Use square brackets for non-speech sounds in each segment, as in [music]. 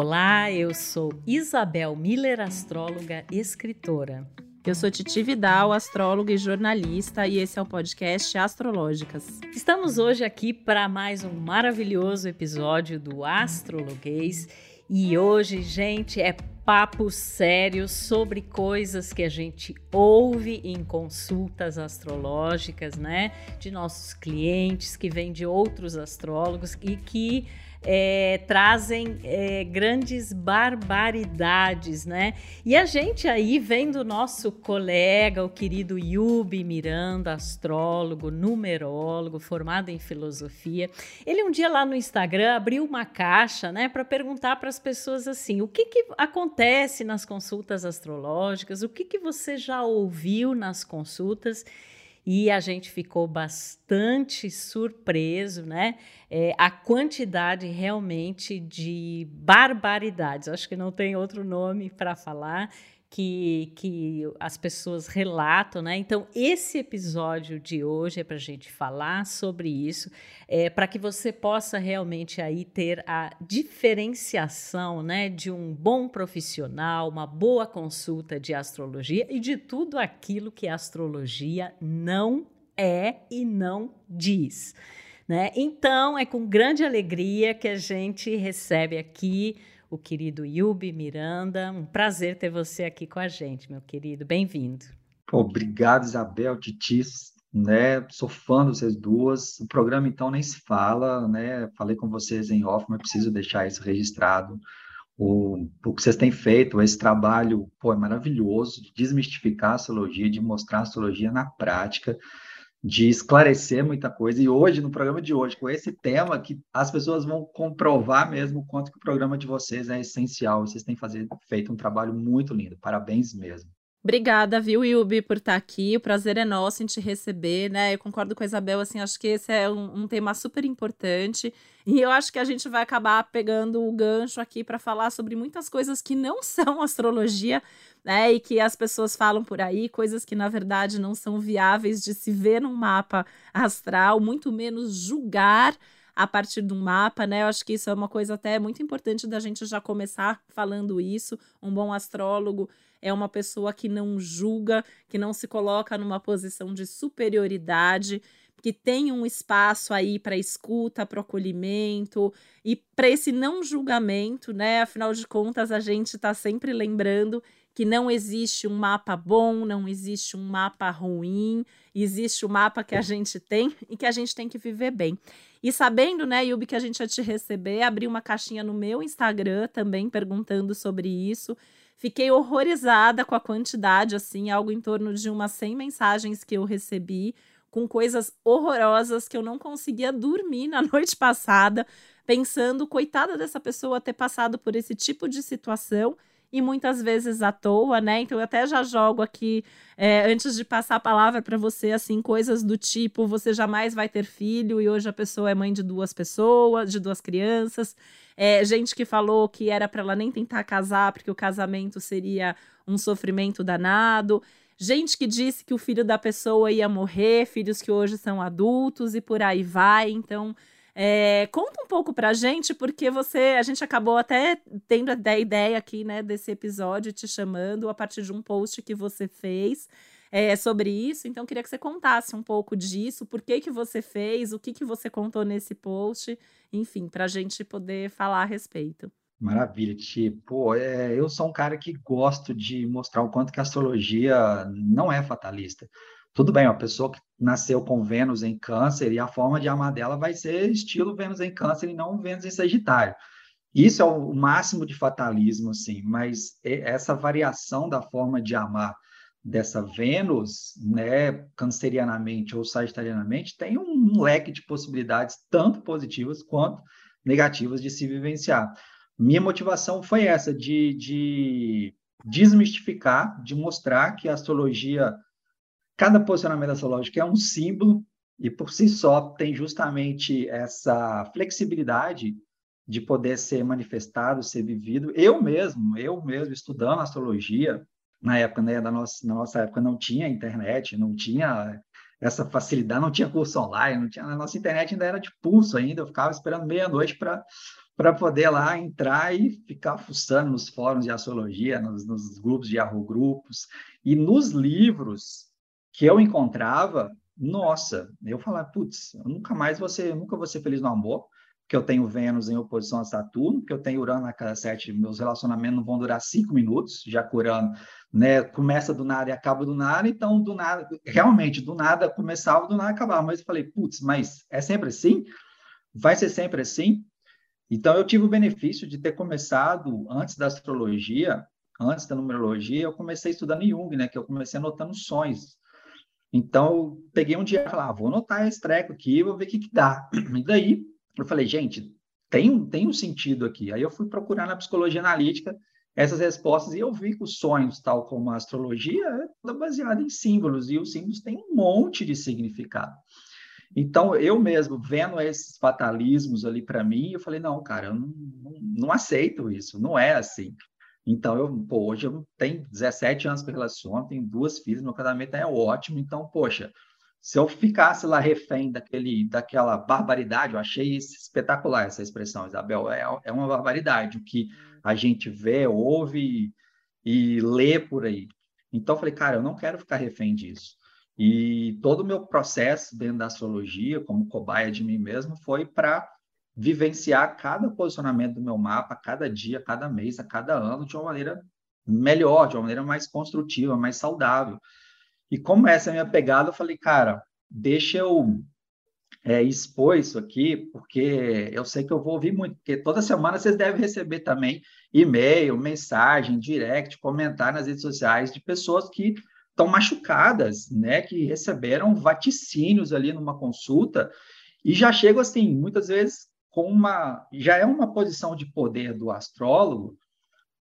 Olá, eu sou Isabel Miller, astróloga e escritora. Eu sou Titi Vidal, astróloga e jornalista, e esse é o podcast Astrológicas. Estamos hoje aqui para mais um maravilhoso episódio do Astrologuês. E hoje, gente, é papo sério sobre coisas que a gente ouve em consultas astrológicas, né? De nossos clientes que vêm de outros astrólogos e que é, trazem é, grandes barbaridades, né? E a gente aí vendo o nosso colega, o querido Yubi Miranda, astrólogo, numerólogo, formado em filosofia, ele um dia lá no Instagram abriu uma caixa, né, para perguntar para as pessoas assim: o que, que acontece nas consultas astrológicas, o que, que você já ouviu nas consultas e a gente ficou bastante surpreso, né? É, a quantidade realmente de barbaridades, acho que não tem outro nome para falar, que, que as pessoas relatam, né? Então, esse episódio de hoje é para a gente falar sobre isso, é, para que você possa realmente aí ter a diferenciação, né, de um bom profissional, uma boa consulta de astrologia e de tudo aquilo que a astrologia não é e não diz. Né? Então, é com grande alegria que a gente recebe aqui o querido Yubi Miranda. Um prazer ter você aqui com a gente, meu querido. Bem-vindo. Obrigado, Isabel, Titis. Né, sou fã de vocês duas. O programa, então, nem se fala, né? Falei com vocês em off, mas preciso deixar isso registrado. O, o que vocês têm feito, esse trabalho, pô, é maravilhoso de desmistificar a astrologia, de mostrar a astrologia na prática de esclarecer muita coisa. E hoje, no programa de hoje, com esse tema, que as pessoas vão comprovar mesmo o quanto que o programa de vocês é essencial. Vocês têm fazer, feito um trabalho muito lindo. Parabéns mesmo. Obrigada, viu, Yubi, por estar aqui. O prazer é nosso em te receber, né? Eu concordo com a Isabel, assim, acho que esse é um, um tema super importante. E eu acho que a gente vai acabar pegando o gancho aqui para falar sobre muitas coisas que não [laughs] são astrologia, né? E que as pessoas falam por aí, coisas que na verdade não são viáveis de se ver num mapa astral, muito menos julgar a partir de um mapa, né? Eu acho que isso é uma coisa até muito importante da gente já começar falando isso. Um bom astrólogo é uma pessoa que não julga, que não se coloca numa posição de superioridade, que tem um espaço aí para escuta, para acolhimento e para esse não julgamento, né? Afinal de contas, a gente está sempre lembrando que não existe um mapa bom, não existe um mapa ruim, existe o mapa que a gente tem e que a gente tem que viver bem. E sabendo, né, Yubi, que a gente ia te receber, abri uma caixinha no meu Instagram também perguntando sobre isso. Fiquei horrorizada com a quantidade, assim, algo em torno de umas 100 mensagens que eu recebi, com coisas horrorosas que eu não conseguia dormir na [laughs] noite passada, pensando, coitada dessa pessoa ter passado por esse tipo de situação e muitas vezes à toa, né? Então eu até já jogo aqui é, antes de passar a palavra para você, assim, coisas do tipo: você jamais vai ter filho e hoje a pessoa é mãe de duas pessoas, de duas crianças. É, gente que falou que era para ela nem tentar casar porque o casamento seria um sofrimento danado. Gente que disse que o filho da pessoa ia morrer, filhos que hoje são adultos e por aí vai. Então, é, conta um pouco pra gente, porque você, a gente acabou até tendo a ideia aqui, né, desse episódio, te chamando a partir de um post que você fez é, sobre isso. Então, queria que você contasse um pouco disso, por que que você fez, o que que você contou nesse post, enfim, para a gente poder falar a respeito. Maravilha, tipo, é, eu sou um cara que gosto de mostrar o quanto que a astrologia não é fatalista. Tudo bem, uma pessoa que nasceu com Vênus em Câncer e a forma de amar dela vai ser estilo Vênus em Câncer e não Vênus em Sagitário. Isso é o máximo de fatalismo, assim, mas essa variação da forma de amar dessa Vênus, né, cancerianamente ou sagitarianamente, tem um leque de possibilidades tanto positivas quanto negativas de se vivenciar. Minha motivação foi essa, de, de desmistificar, de mostrar que a astrologia Cada posicionamento astrológico é um símbolo e por si só tem justamente essa flexibilidade de poder ser manifestado, ser vivido. Eu mesmo, eu mesmo estudando astrologia, na época, né, da nossa, na nossa época não tinha internet, não tinha essa facilidade, não tinha curso online, não tinha, a nossa internet ainda era de pulso ainda, eu ficava esperando meia-noite para para poder lá entrar e ficar fuçando nos fóruns de astrologia, nos, nos grupos de Yahoo Grupos. E nos livros que eu encontrava, nossa, eu falava, putz, nunca mais você, nunca vou ser feliz no amor, porque eu tenho Vênus em oposição a Saturno, que eu tenho Urano na casa 7, meus relacionamentos não vão durar cinco minutos, já curando, né? Começa do nada e acaba do nada, então do nada, realmente, do nada começava, do nada acabava. Mas eu falei, putz, mas é sempre assim? Vai ser sempre assim? Então eu tive o benefício de ter começado antes da astrologia, antes da numerologia, eu comecei estudando Jung, né? Que eu comecei anotando sonhos. Então peguei um dia e falei, ah, vou anotar esse treco aqui, vou ver o que, que dá. [clears throat] E daí eu falei, gente, tem, tem um sentido aqui. Aí eu fui procurar na psicologia analítica essas respostas e eu vi que os sonhos, tal como a astrologia, é toda baseada em símbolos, e os símbolos têm um monte de significado. Então, eu mesmo, vendo esses fatalismos ali para mim, eu falei, não, cara, eu não, não, não, aceito isso, não é assim. Então, eu, pô, hoje eu tenho 17 anos que eu relaciono, tenho duas filhas, meu casamento é ótimo, então, poxa, se eu ficasse lá refém daquele, daquela barbaridade, eu achei espetacular essa expressão, Isabel, é, é uma barbaridade o que a gente vê, ouve e, lê por aí. Então eu falei, cara, eu não quero ficar refém disso. E todo o meu processo dentro da astrologia, como cobaia de mim mesmo, foi para vivenciar cada posicionamento do meu mapa, cada dia, cada mês, a cada ano, de uma maneira melhor, de uma maneira mais construtiva, mais saudável. E como essa é a minha pegada, eu falei, cara, deixa eu é, expor isso aqui, porque eu sei que eu vou ouvir muito, porque toda semana vocês devem receber também e-mail, mensagem, direct, comentário nas redes sociais de pessoas que estão machucadas, né, que receberam vaticínios ali numa consulta e já chegam assim, muitas vezes com uma, já é uma posição de poder do astrólogo,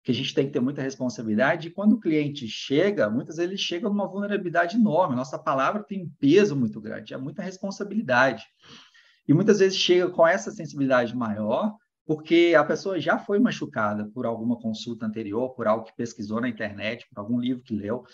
que a gente tem que ter muita responsabilidade. E quando o cliente chega, muitas vezes ele chega numa vulnerabilidade enorme. Nossa palavra tem um peso muito grande, é muita responsabilidade. E muitas vezes chega com essa sensibilidade maior, porque a pessoa já foi machucada por alguma consulta anterior, por algo que pesquisou na internet, por algum livro que leu.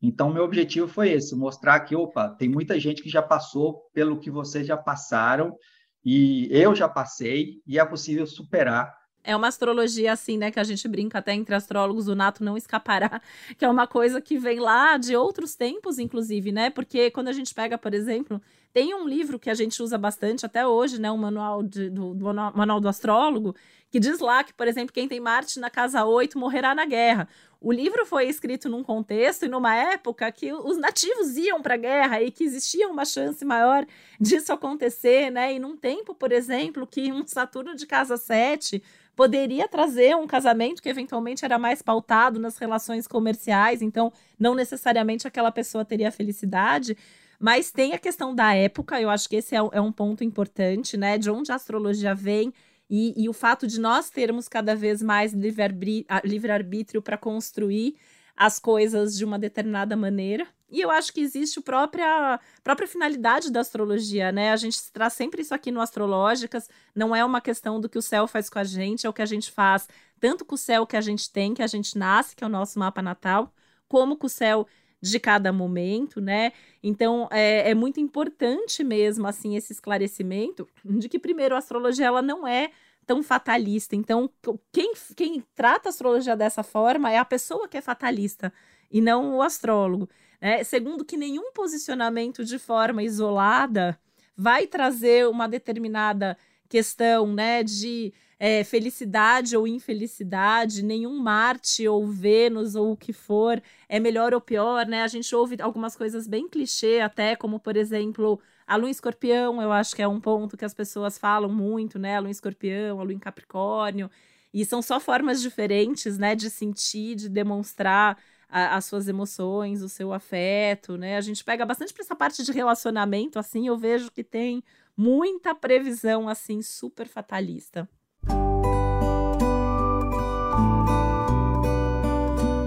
Então, meu objetivo foi esse: mostrar que, opa, tem muita gente que já passou pelo que vocês já passaram, e eu já passei, e é possível superar é uma astrologia assim, né, que a gente brinca até entre astrólogos, o nato não escapará, [laughs] que é uma coisa que vem lá de outros tempos, inclusive, né? Porque quando a gente pega, por exemplo, tem um livro que a gente usa bastante até hoje, né, o manual, de, do, do, manual do astrólogo, que diz lá que, por exemplo, quem tem Marte na casa 8 morrerá na guerra. O livro foi escrito num contexto e numa época que os nativos iam para a guerra e que existia uma chance maior disso acontecer, né? E num tempo, por exemplo, que um Saturno de casa 7 poderia trazer um casamento que eventualmente era mais pautado nas relações comerciais, então não necessariamente aquela pessoa teria felicidade. Mas tem a questão da época, eu acho que esse é, é um ponto importante, né? De onde a astrologia vem e, e o fato de nós termos cada vez mais livre-arbítrio para construir as coisas de uma determinada maneira. E eu acho que existe a própria, própria finalidade da astrologia, né? A gente traz sempre isso aqui no Astrológicas, não é uma questão do que o céu faz com a gente, é o que a gente faz, tanto com o céu que a gente tem, que a gente nasce, que é o nosso mapa natal, como com o céu de cada momento, né? Então é, é muito importante mesmo assim esse esclarecimento de que primeiro a astrologia ela não é tão fatalista. Então, quem, quem trata a astrologia dessa forma é a pessoa que é fatalista e não o astrólogo. Né? Segundo, que nenhum posicionamento de forma isolada vai trazer uma determinada questão né, de é, felicidade ou infelicidade, nenhum Marte ou Vênus ou o que for é melhor ou pior, né? A gente ouve algumas coisas bem clichê, até como, por exemplo, a lua em escorpião, eu acho que é um ponto que as pessoas falam muito, né? A lua em escorpião, a lua em capricórnio. E são só formas diferentes, né? De sentir, de demonstrar a, as suas emoções, o seu afeto, né? A gente pega bastante para essa parte de relacionamento, assim, eu vejo que tem muita previsão, assim, super fatalista.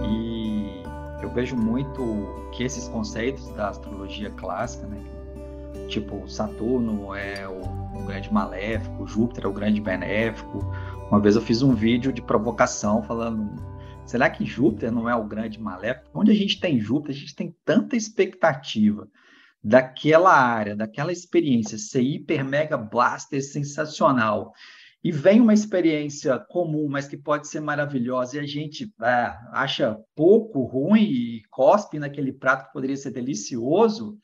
E eu vejo muito que esses conceitos da astrologia clássica, né? Tipo, Saturno é o, o grande maléfico, Júpiter é o grande benéfico. Uma vez eu fiz um vídeo de provocação falando: será que Júpiter não é o grande maléfico? Onde a gente tem Júpiter, a gente tem tanta expectativa daquela área, daquela experiência ser hiper mega blaster sensacional. e vem uma experiência comum, mas que pode ser maravilhosa, e a gente é, acha pouco ruim e cospe naquele prato que poderia ser delicioso.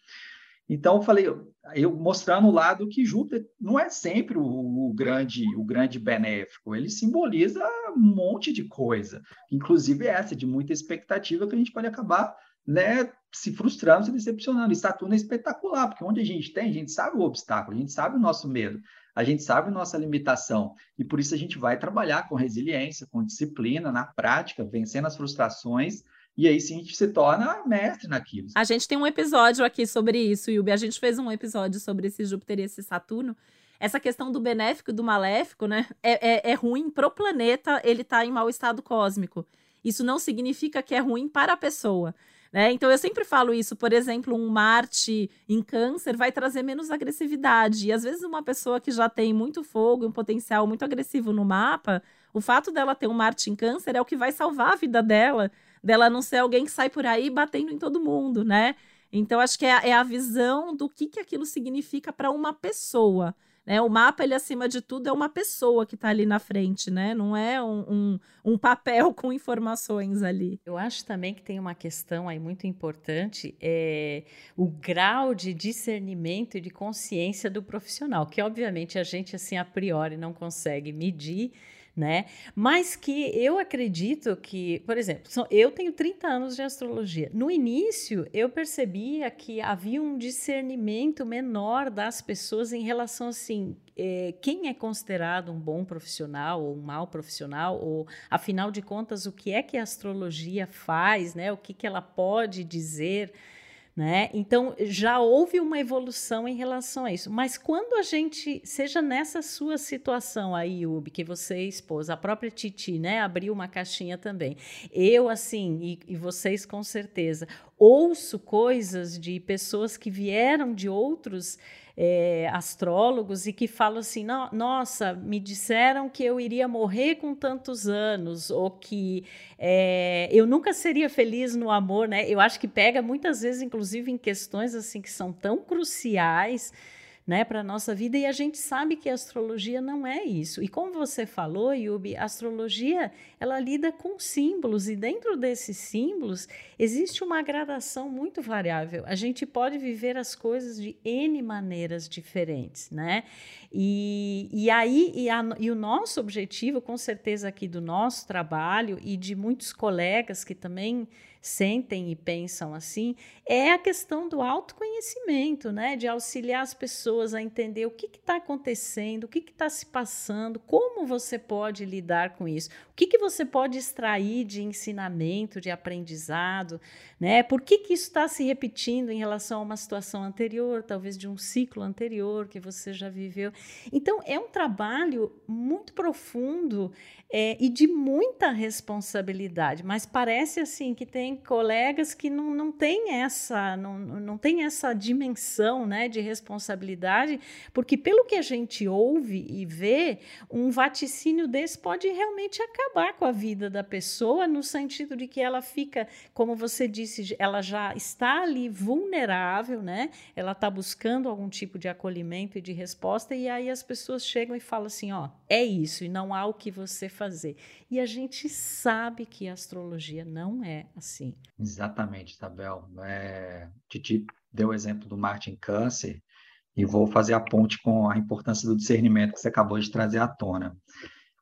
Então, eu falei, eu mostrando o lado que Júpiter não é sempre o, o, grande o grande benéfico, ele simboliza um monte de coisa, inclusive essa de muita expectativa que a gente pode acabar né, se frustrando, se decepcionando. E Saturno é espetacular, porque onde a gente tem, a gente sabe o obstáculo, a gente sabe o nosso medo a gente sabe nossa limitação e por isso a gente vai trabalhar com resiliência, com disciplina, na prática, vencendo as frustrações. E aí sim a gente se torna mestre naquilo. A gente tem um episódio aqui sobre isso, Yubi. A gente fez um episódio sobre esse Júpiter e esse Saturno. Essa questão do benéfico e do maléfico, né? É, é, é ruim pro planeta ele tá em mau estado cósmico. Isso não significa que é ruim para a pessoa. Né? Então eu sempre falo isso, por exemplo, um Marte em câncer vai trazer menos agressividade. E às vezes uma pessoa que já tem muito fogo, um potencial muito agressivo no mapa, o fato dela ter um Marte em câncer é o que vai salvar a vida dela, dela não ser alguém que sai por aí batendo em todo mundo, né? Então acho que é, é a visão do que, que aquilo significa para uma pessoa. Né? O mapa, ele acima de tudo, é uma pessoa que está ali na frente, né? Não é um, um, um, papel [laughs] com informações ali. Eu acho também que tem uma questão aí muito importante, é o grau de discernimento e de consciência do profissional, que obviamente a gente, assim, a priori não consegue medir, né? Mas que eu acredito que, por exemplo, eu tenho 30 anos de astrologia. No início, eu percebia que havia um discernimento menor das pessoas em relação assim, é, quem é considerado um bom profissional ou um mau profissional, ou afinal de contas, o que é que a astrologia faz, né? O que, que ela pode dizer né? Então já houve uma evolução em relação a isso. Mas quando a gente, seja nessa sua situação aí, Ubi, que você expôs, a própria Titi, né, abriu uma caixinha também. Eu, assim, e, e vocês com certeza, ouço coisas de pessoas que vieram de outros é, astrólogos e que falam assim: no, nossa, me disseram que eu iria morrer com tantos anos, ou que é, eu nunca seria feliz no amor, né? Eu acho que pega muitas vezes, inclusive, em questões assim que são tão cruciais né, para a nossa vida, e a gente sabe que a astrologia não é isso. E como você falou, Yubi, a astrologia ela lida com símbolos, e dentro desses símbolos existe uma gradação muito variável. A gente pode viver as coisas de N maneiras diferentes, né? E, e aí, e, a, e o nosso objetivo, com certeza, aqui do nosso trabalho e de muitos colegas que também sentem e pensam assim, é a questão do autoconhecimento, né? De auxiliar as pessoas a entender o que está acontecendo, o que está se passando, como você pode lidar com isso, o que, que você pode extrair de ensinamento, de aprendizado, né? Por que, que isso está se repetindo em relação a uma situação anterior, talvez de um ciclo anterior que você já viveu. Então, é um trabalho muito profundo é, e de muita responsabilidade, mas parece assim que tem colegas que não, não têm essa, não, não tem essa dimensão né, de responsabilidade, porque pelo que a gente ouve e vê, um vaticínio desse pode realmente acabar com a vida da pessoa, no sentido de que ela fica, como você disse, ela já está ali vulnerável, né? Ela está buscando algum tipo de acolhimento e de resposta, e aí as pessoas chegam e falam assim: ó, é isso, e não há o que você fazer. E a gente sabe que a astrologia não é assim. Exatamente, Isabel. É, Titi deu o exemplo do Martin Câncer e vou fazer a ponte com a importância do discernimento que você acabou de trazer à tona.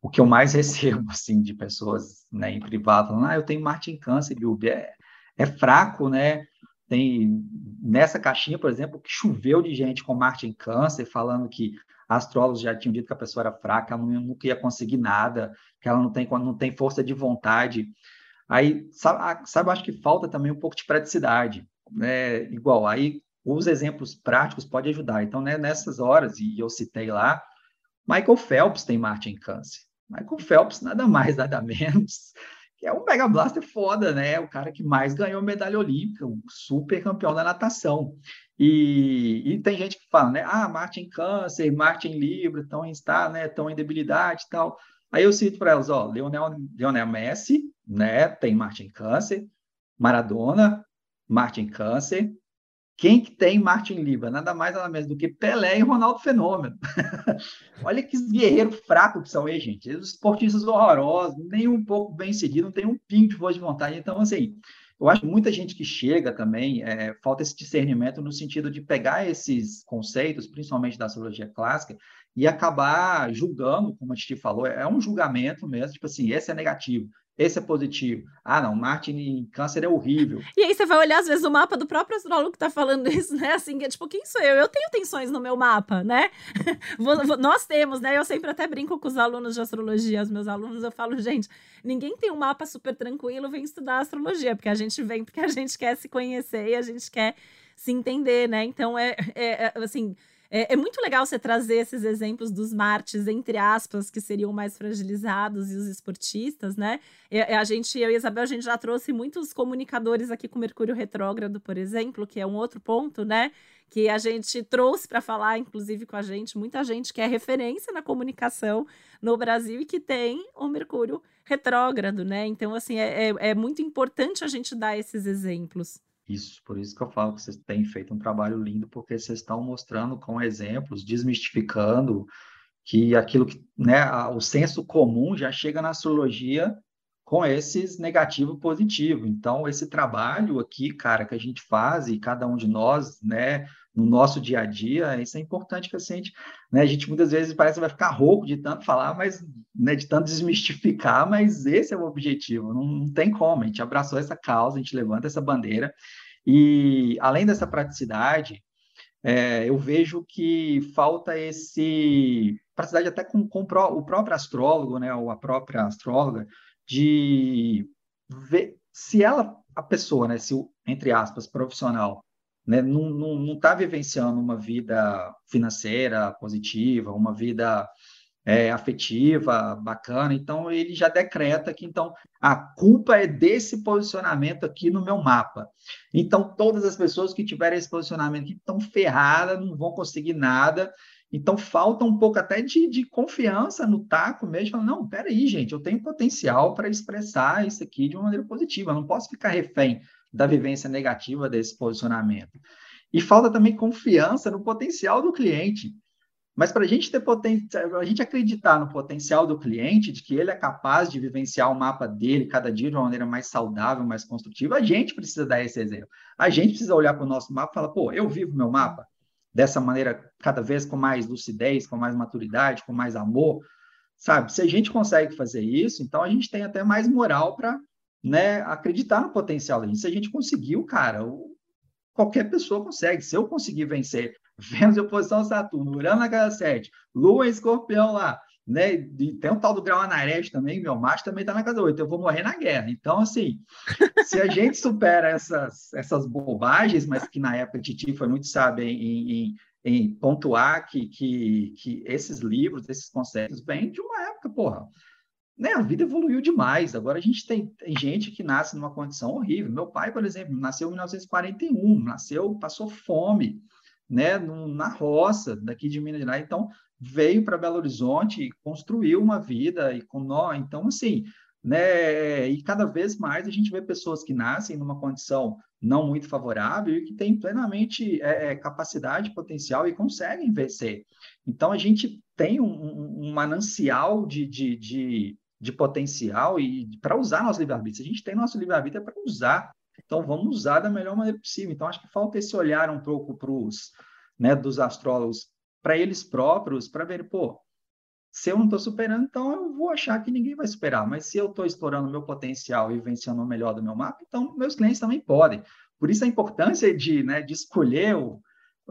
O que eu mais [laughs] recebo assim de pessoas né, em privado falando, ah, eu tenho Martin Câncer, Bilby, é, é fraco, né? Tem nessa caixinha, por exemplo, que choveu de gente com Martin Câncer falando que astrólogos já tinham dito que a pessoa era fraca, ela nunca ia conseguir nada, que ela não tem, não tem força de vontade. Aí, sabe, sabe, acho que falta também um pouco de praticidade, né? Igual, aí os exemplos práticos podem ajudar. Então, né, nessas horas, e eu citei lá, Michael Phelps tem Marte em câncer. Michael Phelps, nada mais, [laughs] nada menos, que é um Mega Blaster foda, né? O cara que mais ganhou medalha olímpica, um super campeão da natação. E, e, tem gente que fala, né? Ah, Marte em câncer, Marte em Libra, estão em, está, né? Estão em debilidade e tal. Aí eu cito para elas, ó, Leonel, Leonel Messi, né, tem Marte em câncer, Maradona, Marte em câncer, quem que tem Martin Liba? Nada mais nada menos do que Pelé e Ronaldo Fenômeno. [laughs] Olha que guerreiro fraco que são eles, gente. Os esportistas horrorosos, nem um pouco bem seguido, não tem um pingo de força de vontade. Então, assim, eu acho que muita gente que chega também, é, falta esse discernimento no sentido de pegar esses conceitos, principalmente da astrologia clássica, e acabar julgando, como a gente falou, é um julgamento mesmo, tipo assim, esse é negativo, esse é positivo. Ah, não, Marte em câncer é horrível. E aí você vai olhar, às vezes, o mapa do próprio astrólogo que tá falando [laughs] isso, né? Assim, é tipo, quem sou eu? Eu tenho tensões no meu mapa, né? [laughs] Nós temos, né? Eu sempre até brinco com os alunos de astrologia, os meus alunos, eu falo, gente, ninguém tem um mapa super tranquilo, vem estudar astrologia, porque a gente vem porque a gente quer se conhecer e a gente quer se entender, né? Então, é, é, é assim é, é, muito legal você trazer esses exemplos dos martes, entre aspas, que seriam mais fragilizados e os esportistas, né? E, a gente, eu e a Isabel, a gente já trouxe muitos comunicadores aqui com Mercúrio retrógrado, por exemplo, que é um outro ponto, né? Que a gente trouxe para falar, inclusive, com a gente, muita gente que é referência na comunicação no Brasil e que tem o Mercúrio retrógrado, né? Então, assim, é, é, é muito importante a gente dar esses exemplos. Isso, por isso que eu falo que vocês têm feito um trabalho lindo, porque vocês estão mostrando com exemplos, desmistificando que aquilo que, né, o senso comum já chega na astrologia com esses negativo positivo. Então, esse trabalho aqui, cara, que a gente faz e cada um de nós, né, no nosso dia a dia, isso é importante que a gente, né, a gente muitas vezes parece que vai ficar rouco de tanto falar, mas, né, de tanto desmistificar, mas esse é o objetivo, não, não tem como, a gente abraçou essa causa, a gente levanta essa bandeira, e além dessa praticidade, é, eu vejo que falta esse praticidade até com, com o próprio astrólogo, né, ou a própria astróloga, de ver se ela, a pessoa, né, se entre aspas, profissional, né, não está vivenciando uma vida financeira positiva, uma vida é, afetiva, bacana, então ele já decreta que então a culpa é desse posicionamento aqui no meu mapa. Então todas as pessoas que tiverem esse posicionamento aqui estão ferradas, não vão conseguir nada. Então falta um pouco até de, de confiança no taco mesmo, não, peraí, gente, eu tenho potencial para expressar isso aqui de uma maneira positiva, eu não posso ficar refém da vivência negativa desse posicionamento. E falta também confiança no potencial do cliente. Mas para a gente ter potencial, a gente acreditar no potencial do cliente, de que ele é capaz de vivenciar o mapa dele cada dia de uma maneira mais saudável, mais construtiva, a gente precisa dar esse exemplo. A gente precisa olhar para o nosso mapa e falar, pô, eu vivo meu mapa dessa maneira, cada vez com mais lucidez, com mais maturidade, com mais amor, sabe? Se a gente consegue fazer isso, então a gente tem até mais moral para né, acreditar no potencial da gente. Se a gente conseguiu, cara, qualquer pessoa consegue. Se eu conseguir vencer Vênus em oposição a Saturno, Urano na casa 7, Lua em escorpião lá, né? E tem o tal do grau Anarete também, meu macho também está na casa 8, eu vou morrer na guerra. Então, assim, se a gente [laughs] supera essas, essas bobagens, mas que na época Titi foi muito sábia em, em, em pontuar que, que, que esses livros, esses conceitos, vêm de uma época, porra. Né, a vida evoluiu demais. Agora a gente tem, tem, gente que nasce numa condição horrível. Meu pai, por exemplo, nasceu em 1941, nasceu, passou fome, né, no, na roça daqui de Minas Gerais. Então, veio para Belo Horizonte e construiu uma vida e com nó. Então, assim, né, e cada vez mais a gente vê pessoas que nascem numa condição não muito favorável e que têm plenamente é, é capacidade, potencial e conseguem vencer. Então, a gente tem um, um manancial de, de, de, de potencial e para usar nosso livre-arbítrio. A gente tem nosso livre-arbítrio é para usar então, vamos usar da melhor maneira possível. Então, acho que falta esse olhar um pouco para os, né, dos astrólogos, para eles próprios, para ver, pô, se eu não estou superando, então eu vou achar que ninguém vai superar. Mas se eu estou explorando o meu potencial e vencendo o melhor do meu mapa, então meus clientes também podem. Por isso a importância de, né, de escolher o...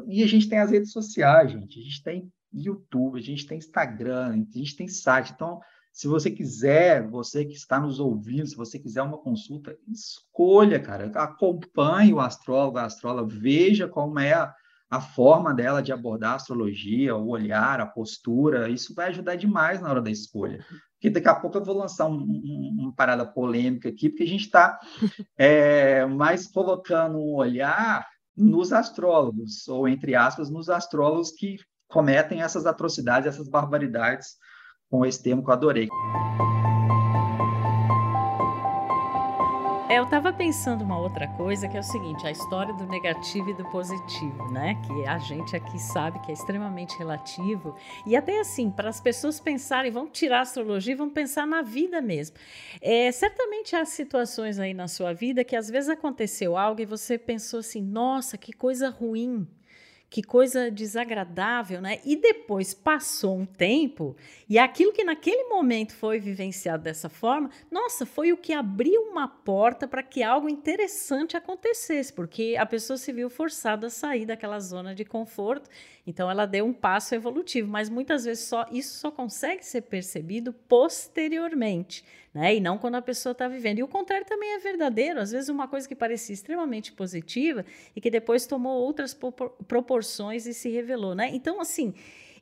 E a gente tem as redes sociais, gente. A gente tem YouTube, a gente tem Instagram, a gente tem site. Então, se você quiser, você que está nos ouvindo, se você quiser uma consulta, escolha, cara. Acompanhe o astrólogo, a astróloga, veja como é a, a forma dela de abordar a astrologia, o olhar, a postura. Isso vai ajudar demais na hora da escolha. Porque daqui a pouco eu vou lançar um, um, uma parada polêmica aqui, porque a gente está [laughs] é, mais colocando um olhar nos astrólogos, ou entre aspas, nos astrólogos que cometem essas atrocidades, essas barbaridades com esse termo que eu adorei. É, eu estava pensando uma outra coisa que é o seguinte: a história do negativo e do positivo, né? Que a gente aqui sabe que é extremamente relativo. E até assim, para as pessoas pensarem, vão tirar a astrologia e vão pensar na vida mesmo. É, certamente há situações aí na sua vida que às vezes aconteceu algo e você pensou assim: nossa, que coisa ruim que coisa desagradável, né? E depois passou um tempo e aquilo que naquele momento foi vivenciado dessa forma, nossa, foi o que abriu uma porta para que algo interessante acontecesse, porque a pessoa se viu forçada a sair daquela zona de conforto, então ela deu um passo evolutivo, mas muitas vezes só isso só consegue ser percebido posteriormente né? E não quando a pessoa está vivendo. E o contrário também é verdadeiro. Às vezes, uma coisa que parecia extremamente positiva e que depois tomou outras proporções e se revelou, né? Então, assim.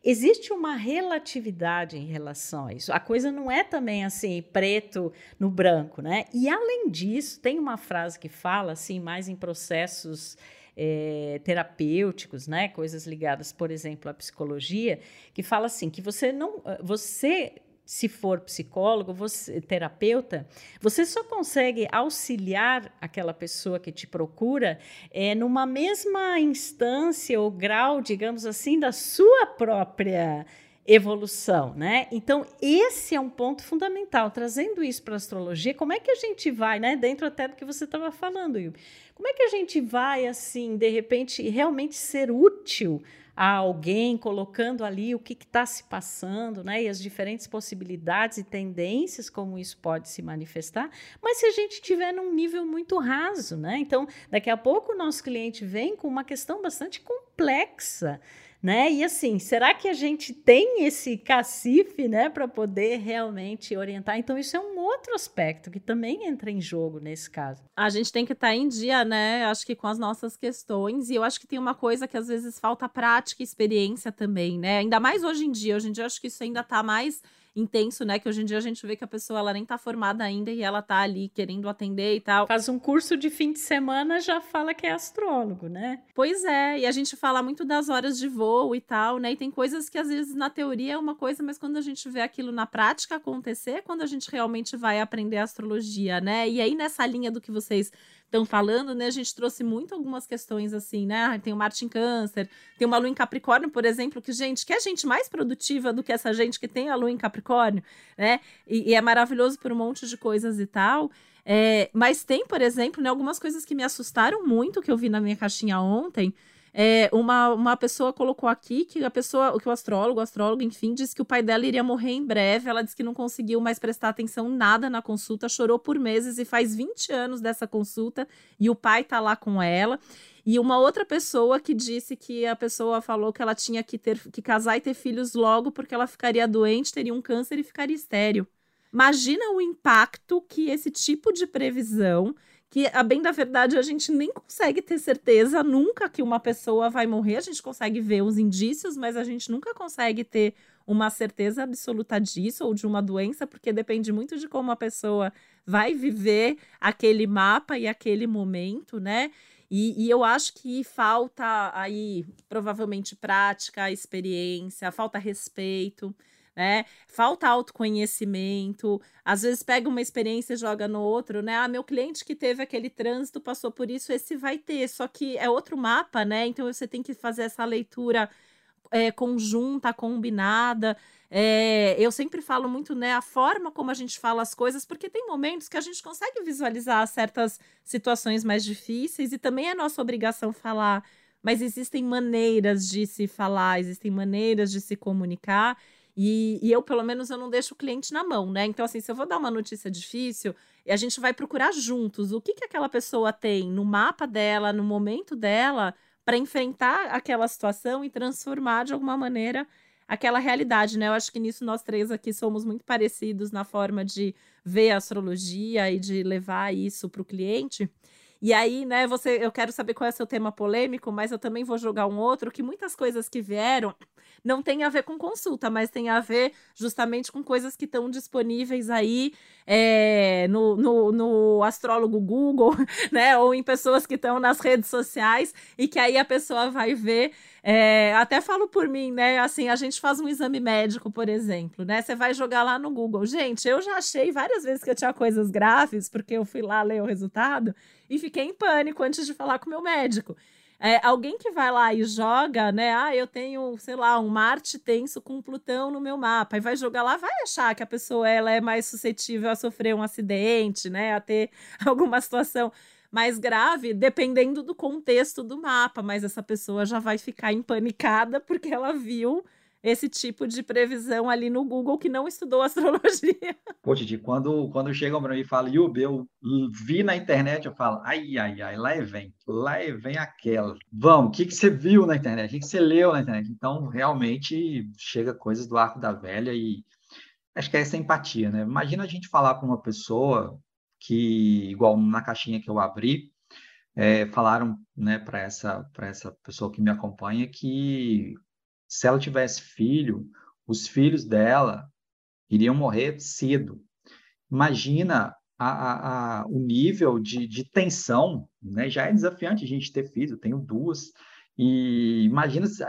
Existe uma relatividade em relação a isso. A coisa não é também assim, preto no branco, né? E além disso, tem uma frase que fala assim, mais em processos é, terapêuticos, né? Coisas ligadas, por exemplo, à psicologia, que fala assim: que você não. Você se for psicólogo, você, terapeuta, você só consegue auxiliar aquela pessoa que te procura é, numa mesma instância ou grau, digamos assim, da sua própria evolução, né? Então, esse é um ponto fundamental. Trazendo isso para a astrologia, como é que a gente vai, né? Dentro até do que você estava falando. Como é que a gente vai, assim, de repente, realmente ser útil a alguém, colocando ali o que está se passando, né? E as diferentes possibilidades e tendências como isso pode se manifestar, mas se a gente tiver num nível muito raso, né? Então, daqui a pouco o nosso cliente vem com uma questão bastante complexa né? E assim, será que a gente tem esse cacife, né, para poder realmente orientar? Então isso é um outro aspecto que também entra em jogo nesse caso. A gente tem que estar tá em dia, né? Acho que com as nossas questões e eu acho que tem uma coisa que às vezes falta prática e experiência também, né? Ainda mais hoje em dia. Hoje em dia acho que isso ainda está mais intenso, né? Que hoje em dia a gente vê que a pessoa ela nem tá formada ainda e ela tá ali querendo atender e tal. Faz um curso de fim de semana, já fala que é astrólogo, né? Pois é, e a gente fala muito das horas de voo e tal, né? E tem coisas que às vezes na teoria é uma coisa, mas quando a gente vê aquilo na prática acontecer, é quando a gente realmente vai aprender astrologia, né? E aí nessa linha do que vocês estão falando, né? A gente trouxe muito algumas questões assim, né? Tem o Marte em Câncer, tem uma Lua em Capricórnio, por exemplo, que, gente, que é gente mais produtiva do que essa gente que tem a Lua em Capricórnio, né? E, e é maravilhoso por um monte de coisas e tal. É, mas tem, por exemplo, né, algumas coisas que me assustaram muito que eu vi na minha caixinha ontem. É, uma, uma pessoa colocou aqui que a pessoa, que o astrólogo, o astrólogo, enfim, disse que o pai dela iria morrer em breve. Ela disse que não conseguiu mais prestar atenção nada na consulta, chorou por meses e faz 20 anos dessa consulta e o pai tá lá com ela. E uma outra pessoa que disse que a pessoa falou que ela tinha que ter que casar e ter filhos logo porque ela ficaria doente, teria um câncer e ficaria estéril. Imagina o impacto que esse tipo de previsão que, a bem da verdade, a gente nem consegue ter certeza nunca que uma pessoa vai morrer. A gente consegue ver os indícios, mas a gente nunca consegue ter uma certeza absoluta disso ou de uma doença, porque depende muito de como a pessoa vai viver aquele mapa e aquele momento, né? E, e, eu acho que falta aí, provavelmente, prática, experiência, falta respeito né? Falta autoconhecimento. Às vezes pega uma experiência e joga no outro, né? Ah, meu cliente que teve aquele trânsito passou por isso, esse vai ter. Só que é outro mapa, né? Então você tem que fazer essa leitura é, conjunta, combinada. É, eu sempre falo muito, né, a forma como a gente fala as coisas, porque tem momentos que a gente consegue visualizar certas situações mais difíceis e também é nossa obrigação falar, mas existem maneiras de se falar, existem maneiras de se comunicar. E, e, eu, pelo menos, eu não deixo o cliente na mão, né? Então, assim, se eu vou dar uma notícia difícil, a gente vai procurar juntos o que, que aquela pessoa tem no mapa dela, no momento dela, para enfrentar aquela situação e transformar de alguma maneira aquela realidade, né? Eu acho que nisso nós três aqui somos muito parecidos na forma de ver a astrologia e de levar isso para o cliente. E aí, né, você, eu quero saber qual é o seu tema polêmico, mas eu também vou jogar um outro que muitas coisas que vieram não tem a ver com consulta, mas tem a ver justamente com coisas que estão disponíveis aí é, no, no, no, astrólogo Google, [laughs] né? Ou em pessoas que estão nas redes sociais e que aí a pessoa vai ver É, até falo por mim, né? Assim, a gente faz um exame médico, por exemplo, né? Você vai jogar lá no Google. Gente, eu já achei várias vezes que eu tinha coisas graves, porque eu fui lá ler o resultado e fiquei em pânico antes de falar com o meu médico. É, alguém que vai lá e joga, né? Ah, eu tenho, sei lá, um Marte tenso com Plutão no meu mapa, e vai jogar lá, vai achar que a pessoa ela é mais suscetível a sofrer um acidente, né? A ter [laughs] alguma situação mais grave, dependendo do contexto do mapa, mas essa pessoa já vai ficar empanicada [laughs] porque ela viu esse tipo de previsão ali no Google que não estudou [laughs] astrologia. Pô, Titi, quando, quando chegam para mim e falam, Yubi, eu vi na internet, eu falo, ai, ai, ai, lá é vem, lá é vem aquela. Vamos, o que, que você viu na internet? O que, que você leu na internet? Então, realmente, chega coisas do arco da velha e acho que é essa empatia, né? Imagina a gente falar com uma pessoa que, igual na caixinha que eu abri, é, falaram né, para essa, essa pessoa que me acompanha que se ela tivesse filho, os filhos dela iriam morrer cedo. Imagina a, a, a, o nível de, de tensão, né? Já é desafiante a gente ter filho, eu tenho duas. E imagina se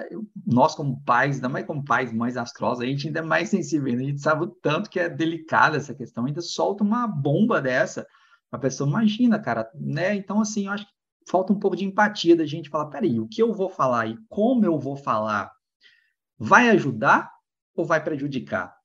nós, como pais, ainda mais como pais, mães astrosas, a gente ainda é mais sensível, a gente sabe o tanto que é delicada essa questão, ainda solta uma bomba dessa, a pessoa imagina, cara, né? Então, assim, eu acho que falta um pouco de empatia da gente falar, peraí, o que eu vou falar e como eu vou falar vai ajudar ou vai prejudicar?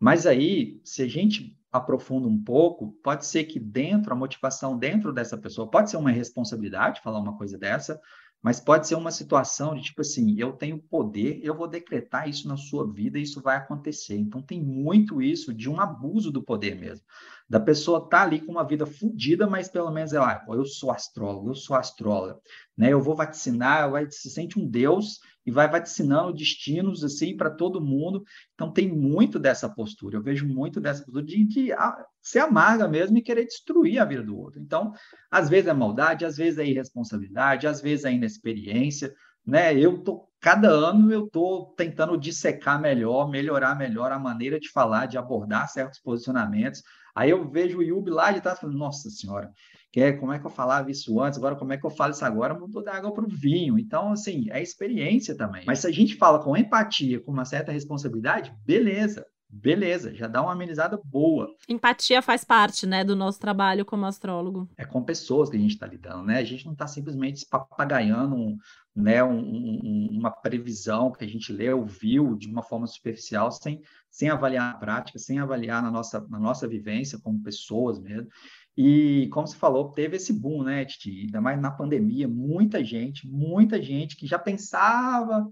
Mas aí, se a gente aprofunda um pouco, pode ser que dentro, a motivação dentro dessa pessoa, pode ser uma responsabilidade falar uma coisa dessa, mas pode ser uma situação de tipo assim, eu tenho poder, eu vou decretar isso na sua vida isso vai acontecer. Então tem muito isso de um abuso do poder mesmo. Da pessoa tá ali com uma vida fodida, mas pelo menos ela, ah, eu sou astrólogo, eu sou astróloga, né? Eu vou vaticinar, vai se sente um deus e vai vaticinando destinos assim para todo mundo. Então tem muito dessa postura. Eu vejo muito dessa postura de, de ah, ser amarga mesmo e querer destruir a vida do outro. Então, às vezes é maldade, às vezes é irresponsabilidade, às vezes é inexperiência, né? Eu tô cada ano eu tô tentando dissecar melhor, melhorar melhor a maneira de falar, de abordar certos posicionamentos. Aí eu vejo o Yubi lá de trás falando, nossa senhora, que é, como é que eu falava isso antes, agora como é que eu falo isso agora, mudou da água para o vinho. Então, assim, é experiência também. Mas se a gente fala com empatia, com uma certa responsabilidade, beleza. Beleza, já dá uma amenizada boa. Empatia faz parte, né, do nosso trabalho como astrólogo. É com pessoas que a gente está lidando, né? A gente não está simplesmente papagaiando um, né, um, um, uma previsão que a gente leu, viu de uma forma superficial, sem, sem avaliar a prática, sem avaliar na nossa, na nossa vivência como pessoas mesmo. E, como você falou, teve esse boom, né, Titi? Ainda mais na pandemia, muita gente, muita gente que já pensava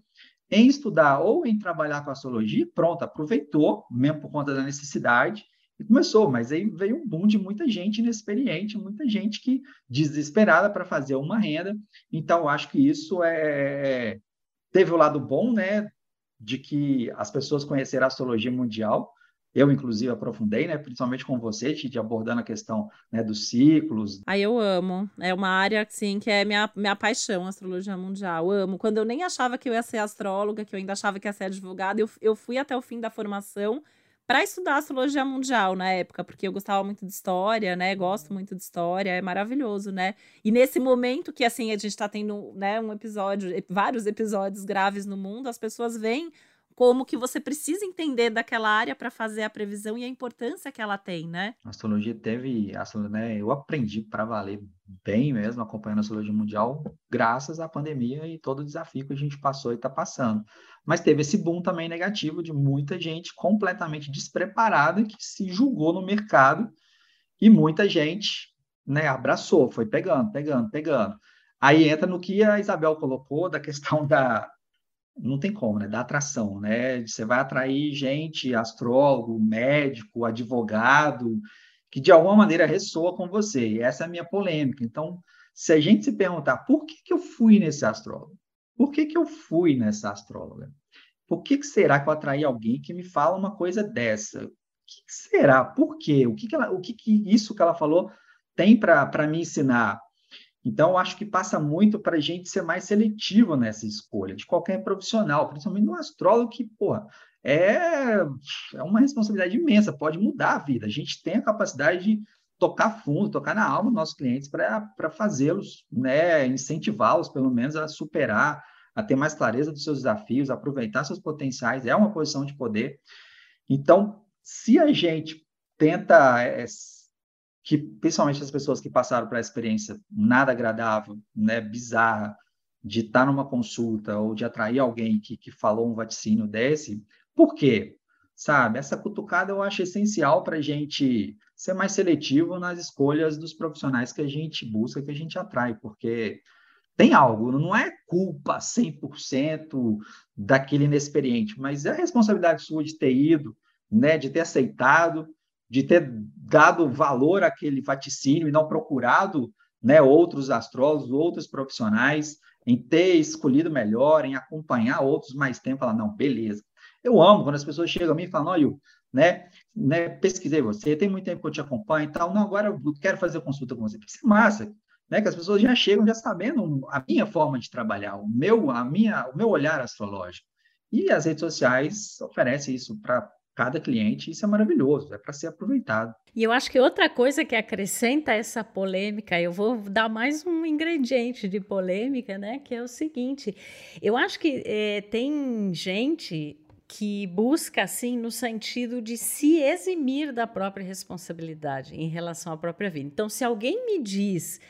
em estudar ou em trabalhar com astrologia, pronto, aproveitou, mesmo por conta da necessidade, e começou. Mas aí veio um boom de muita gente inexperiente, muita gente que desesperada para fazer uma renda. Então, acho que isso é teve o lado bom, né, de que as pessoas conheceram a astrologia mundial, eu, inclusive, aprofundei, né? Principalmente com você, Titi, abordando a questão né, dos ciclos. Aí eu amo. É uma área, assim, que é minha, minha paixão, astrologia mundial. Eu amo. Quando eu nem achava que eu ia ser astróloga, que eu ainda achava que ia ser advogada, eu, eu fui até o fim da formação para estudar astrologia mundial na época, porque eu gostava muito de história, né? Gosto muito de história, é maravilhoso, né? E nesse momento que assim a gente está tendo, né, um episódio, vários episódios graves no mundo, as pessoas veem como que você precisa entender daquela área para fazer a previsão e a importância que ela tem, né? A astrologia teve, né, eu aprendi para valer bem mesmo acompanhando a astrologia mundial, graças à pandemia e todo o desafio que a gente passou e está passando. Mas teve esse boom também negativo de muita gente completamente despreparada que se julgou no mercado e muita gente, né, abraçou, foi pegando, pegando, pegando. Aí entra no que a Isabel colocou da questão [laughs] da não tem como, né? Da atração, né? Você vai atrair gente, astrólogo, médico, advogado, que de alguma maneira ressoa com você. E essa é a minha polêmica. Então, se a gente se perguntar por que, que eu fui nesse astrólogo? Por que, que eu fui nessa astróloga? Por que, que será que eu atraí alguém que me fala uma coisa dessa? O que, que será? Por quê? O que, que, ela, o que, que isso que ela falou tem para me ensinar? Então, acho que passa muito para a gente ser mais seletivo nessa escolha, de qualquer profissional, principalmente no astrólogo, que, porra, é, é uma responsabilidade imensa, pode mudar a vida. A gente tem a capacidade de tocar fundo, tocar na alma dos nossos clientes para fazê-los, né, incentivá-los, pelo menos, a superar a ter mais clareza dos seus desafios, aproveitar seus potenciais, é uma posição de poder. Então, se a gente tenta, é, que principalmente as pessoas que passaram por essa experiência nada agradável, né, bizarra, de estar numa consulta ou de atrair alguém que, que falou um vaticínio desse, por quê? Sabe, essa cutucada eu acho essencial para a gente ser mais seletivo nas escolhas dos profissionais que a gente busca, que a gente atrai, porque tem algo, não é culpa 100% daquele inexperiente, mas é responsabilidade sua de ter ido, né, de ter aceitado, de ter dado valor àquele vaticínio e não procurado né, outros astrólogos, outros profissionais, em ter escolhido melhor, em acompanhar outros mais tempo, falar, não, beleza. Eu amo quando as pessoas chegam a mim e falam, olha, né, né, pesquisei você, tem muito tempo que eu te acompanho e tal, não, agora eu quero fazer consulta com você. Isso é massa, né, que as pessoas já chegam já sabendo a minha forma de trabalhar, o meu, a minha, o meu olhar astrológico. E as redes sociais oferecem isso para cada cliente, isso é maravilhoso, é para ser aproveitado. E eu acho que outra coisa que acrescenta essa polêmica, eu vou dar mais um ingrediente de polêmica, né? Que é o seguinte: eu acho que é, tem gente que busca assim no sentido de se eximir da própria responsabilidade em relação à própria vida. Então, se alguém me diz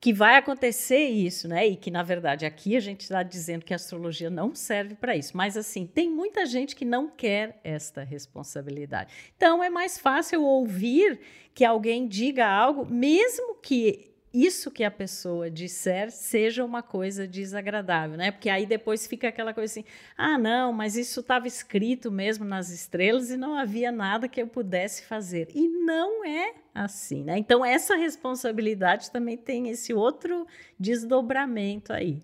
que vai acontecer isso, né? E que, na verdade, aqui a gente está dizendo que a astrologia não serve para isso. Mas, assim, tem muita gente que não quer esta responsabilidade. Então, é mais fácil ouvir que alguém diga algo, mesmo que isso que a pessoa disser seja uma coisa desagradável, né? Porque aí depois fica aquela coisa assim: ah, não, mas isso estava escrito mesmo nas estrelas e não havia nada que eu pudesse fazer. E não é assim, né? Então, essa responsabilidade também tem esse outro desdobramento aí.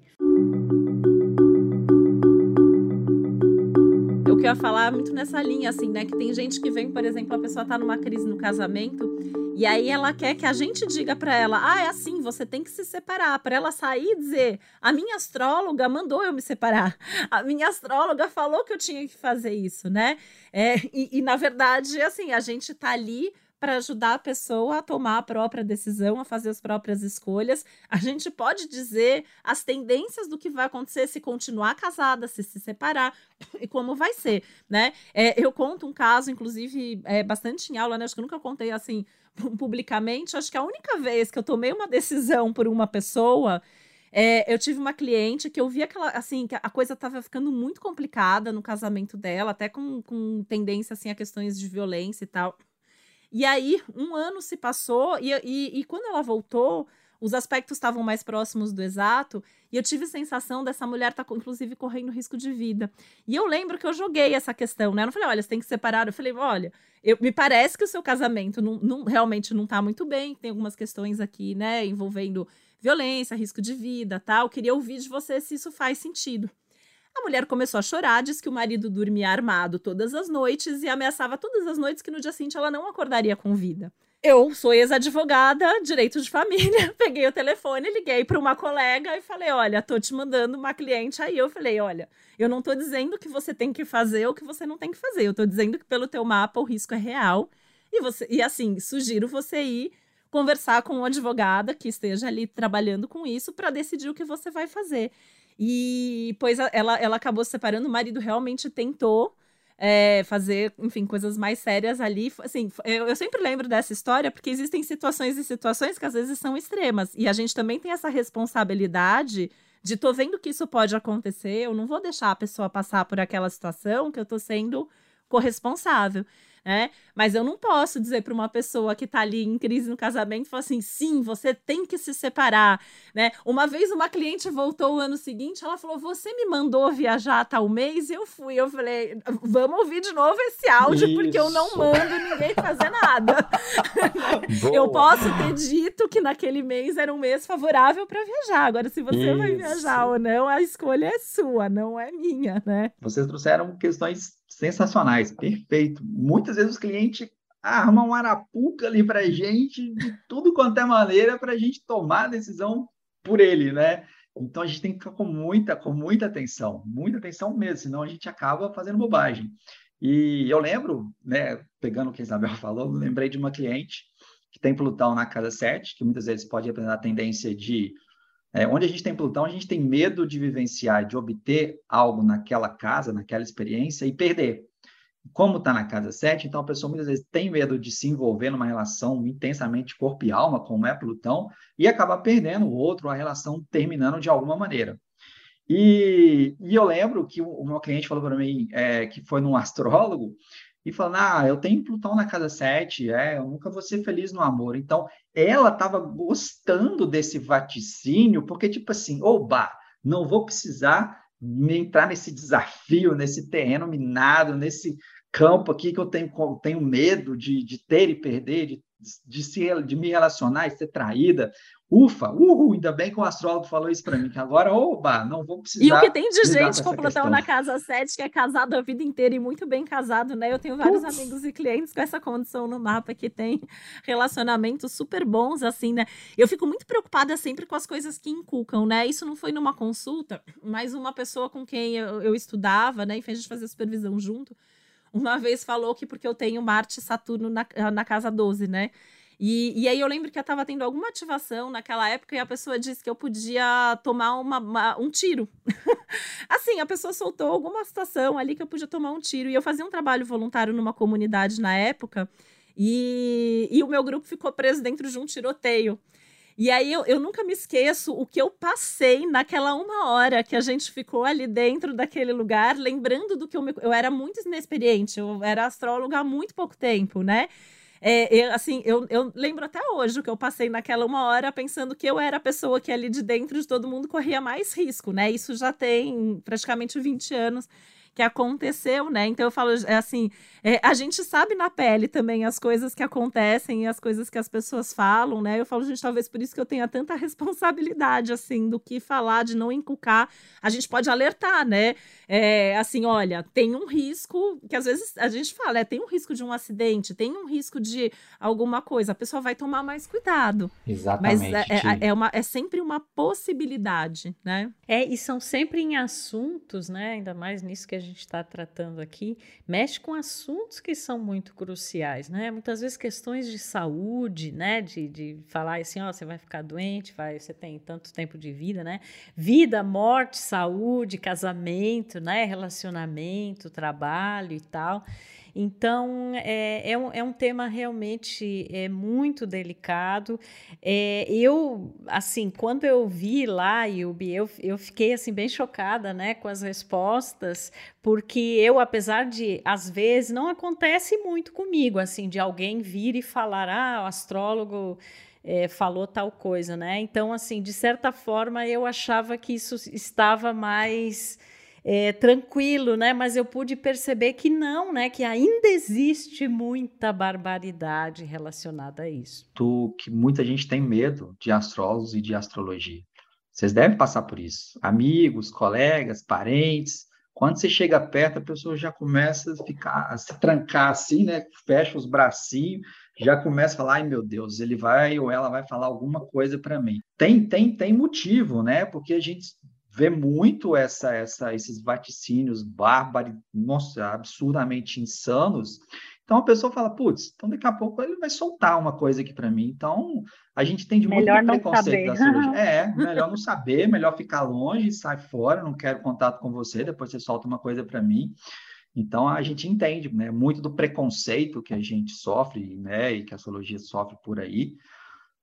Eu queria falar muito nessa linha, assim, né? Que tem gente que vem, por exemplo, a pessoa tá numa crise no casamento e aí ela quer que a gente diga para ela: "Ah, é assim, você tem que se separar", para ela sair e dizer: "A minha astróloga mandou eu me separar. A minha astróloga falou que eu tinha que fazer isso", né? É, e, e na verdade, assim, a gente tá ali para ajudar a pessoa a tomar a própria decisão, a fazer as próprias escolhas. A gente pode dizer as tendências do que vai acontecer se continuar casada, se se separar [coughs] e como vai ser, né? É, eu conto um caso, inclusive, é, bastante em aula, né? Acho que nunca contei assim publicamente. Acho que a única vez que eu tomei uma decisão por uma pessoa. É, eu tive uma cliente que eu vi aquela, assim, que a coisa estava ficando muito complicada no casamento dela, até com, com tendência, assim, a questões de violência e tal. E aí, um ano se passou, e, e, e quando ela voltou, os aspectos estavam mais próximos do exato, e eu tive a sensação dessa mulher tá, inclusive, correndo risco de vida. E eu lembro que eu joguei essa questão, né? Eu não falei, olha, você tem que separar. Eu falei, olha, eu, me parece que o seu casamento não, não, realmente não está muito bem, tem algumas questões aqui, né, envolvendo violência, risco de vida, tal. Tá? Queria ouvir de você se isso faz sentido. A mulher começou a chorar, disse que o marido dormia armado todas as noites e ameaçava todas as noites que no dia seguinte ela não acordaria com vida. Eu sou ex-advogada, direito de família, [laughs] peguei o telefone, liguei para uma colega e falei: Olha, tô te mandando uma cliente. Aí eu falei: Olha, eu não tô dizendo que você tem que fazer ou que você não tem que fazer. Eu tô dizendo que pelo teu mapa o risco é real. E, você, e assim, sugiro você ir conversar com uma advogada que esteja ali trabalhando com isso para decidir o que você vai fazer. E pois ela, ela acabou se separando, o marido realmente tentou é, fazer, enfim, coisas mais sérias ali. Assim, eu, eu, sempre lembro dessa história porque existem situações e situações que às vezes são extremas. E a gente também tem essa responsabilidade de tô vendo que isso pode acontecer, eu não vou deixar a pessoa passar por aquela situação que eu tô sendo corresponsável né? Mas eu não posso dizer para uma pessoa que está ali em crise no casamento, falar assim, sim, você tem que se separar, né? Uma vez uma cliente voltou o ano seguinte, ela falou, você me mandou viajar tal mês, e eu fui. Eu falei, vamos ouvir de novo esse áudio, Isso. porque eu não mando ninguém fazer nada. [laughs] eu posso ter dito que naquele mês era um mês favorável para viajar. Agora, se você Isso. vai viajar ou não, a escolha é sua, não é minha, né? Vocês trouxeram questões sensacionais, perfeito. Muitas vezes os clientes armam uma arapuca ali para a gente, de tudo quanto é maneira, para a gente tomar a decisão por ele, né? Então a gente tem que ficar com muita, com muita atenção, muita atenção mesmo, senão a gente acaba fazendo bobagem. E eu lembro, né, pegando o que a Isabel [laughs] falou, lembrei de uma cliente que tem Plutão na casa 7, que muitas vezes pode representar a tendência de É, onde a gente tem Plutão, a gente tem medo de vivenciar, de obter algo naquela casa, naquela experiência e perder. Como está na casa 7, então a pessoa muitas vezes tem medo de se envolver numa relação intensamente corpo e alma, como é Plutão, e acaba perdendo o outro, a relação terminando de alguma maneira. E, e eu lembro que o, o meu cliente falou para mim é, que foi num astrólogo e falando: Ah, eu tenho Plutão na casa 7, é, eu nunca vou ser feliz no amor. Então, ela estava gostando desse vaticínio, porque, tipo assim, oba, não vou precisar entrar nesse desafio, nesse terreno minado, nesse campo aqui que eu tenho, tenho medo de, de ter e perder, de, de, se, de me relacionar e ser traída. Ufa, uhul, ainda bem que o astrólogo falou isso para mim, que agora, oba, não vou precisar. E o que tem de gente com Plutão na casa 7 que é casado a vida inteira e muito bem casado, né? Eu tenho vários Uf. amigos e clientes com essa condição no mapa que tem relacionamentos super bons, assim, né? Eu fico muito preocupada sempre com as coisas que inculcam, né? Isso não foi numa consulta, mas uma pessoa com quem eu, eu estudava, né? E fez a gente fazer supervisão junto, uma vez falou que porque eu tenho Marte e Saturno na, na casa 12, né? E, e aí eu lembro que eu estava tendo alguma ativação naquela época e a pessoa disse que eu podia tomar uma, uma um tiro. [laughs] assim, a pessoa soltou alguma situação ali que eu podia tomar um tiro. E eu fazia um trabalho voluntário numa comunidade na época e, e o meu grupo ficou preso dentro de um tiroteio. E aí eu, eu nunca me esqueço o que eu passei naquela uma hora que a gente ficou ali dentro daquele lugar, lembrando do que eu, me, eu era muito inexperiente, eu era astróloga há muito pouco tempo, né? É, eu, assim, eu, eu lembro até hoje que eu passei naquela uma hora pensando que eu era a pessoa que ali de dentro de todo mundo corria mais risco, né? Isso já tem praticamente 20 anos que aconteceu, né? Então eu falo é assim, é, a gente sabe na pele também as coisas que acontecem e as coisas que as pessoas falam, né? Eu falo, gente, talvez por isso que eu tenha tanta [laughs] responsabilidade, assim, do que falar, de não inculcar. A gente pode alertar, né? É, assim, olha, tem um risco, que às vezes a gente fala, é, tem um risco de um acidente, tem um risco de alguma coisa, a pessoa vai tomar mais cuidado. Exatamente. Mas é, é, é, uma, é sempre uma possibilidade, né? É, e são sempre em assuntos, né? Ainda mais nisso que a gente está tratando aqui, mexe com assuntos que são muito cruciais, né? Muitas vezes questões de saúde, né? De, de falar assim, ó, você vai ficar doente, vai, você tem tanto tempo de vida, né? Vida, morte, saúde, casamento, né? Relacionamento, trabalho e tal. Então, é, é, um, é um tema realmente é, muito delicado. É, eu, assim, quando eu vi lá, Yubi, eu, eu fiquei, assim, bem chocada, né, com as respostas, porque eu, apesar de, às vezes, não acontece muito comigo, assim, de alguém vir e falar, ah, o astrólogo... É, falou tal coisa, né? Então, assim, de certa forma, eu achava que isso estava mais é, tranquilo, né? Mas eu pude perceber que não, né? Que ainda existe muita barbaridade relacionada a isso. Tu, que muita gente tem medo de astrólogos e de astrologia. Vocês devem passar por isso. Amigos, colegas, parentes. Quando você chega perto, a pessoa já começa a ficar, a se trancar assim, né? Fecha os bracinhos, já começa a falar, ai meu Deus, ele vai ou ela vai falar alguma coisa para mim. Tem, tem, tem motivo, né? Porque a gente vê muito essa, essa, esses vaticínios bárbaros, nossa, absurdamente insanos. Então a pessoa fala, putz, então daqui a pouco ele vai soltar uma coisa aqui para mim. Então a gente tem de muito preconceito da cirurgia. [laughs] É, melhor não saber, melhor ficar longe, sai fora, não quero contato com você, depois você solta uma coisa para mim. Então a gente entende, né, muito do preconceito que a gente sofre, né, e que a astrologia sofre por aí.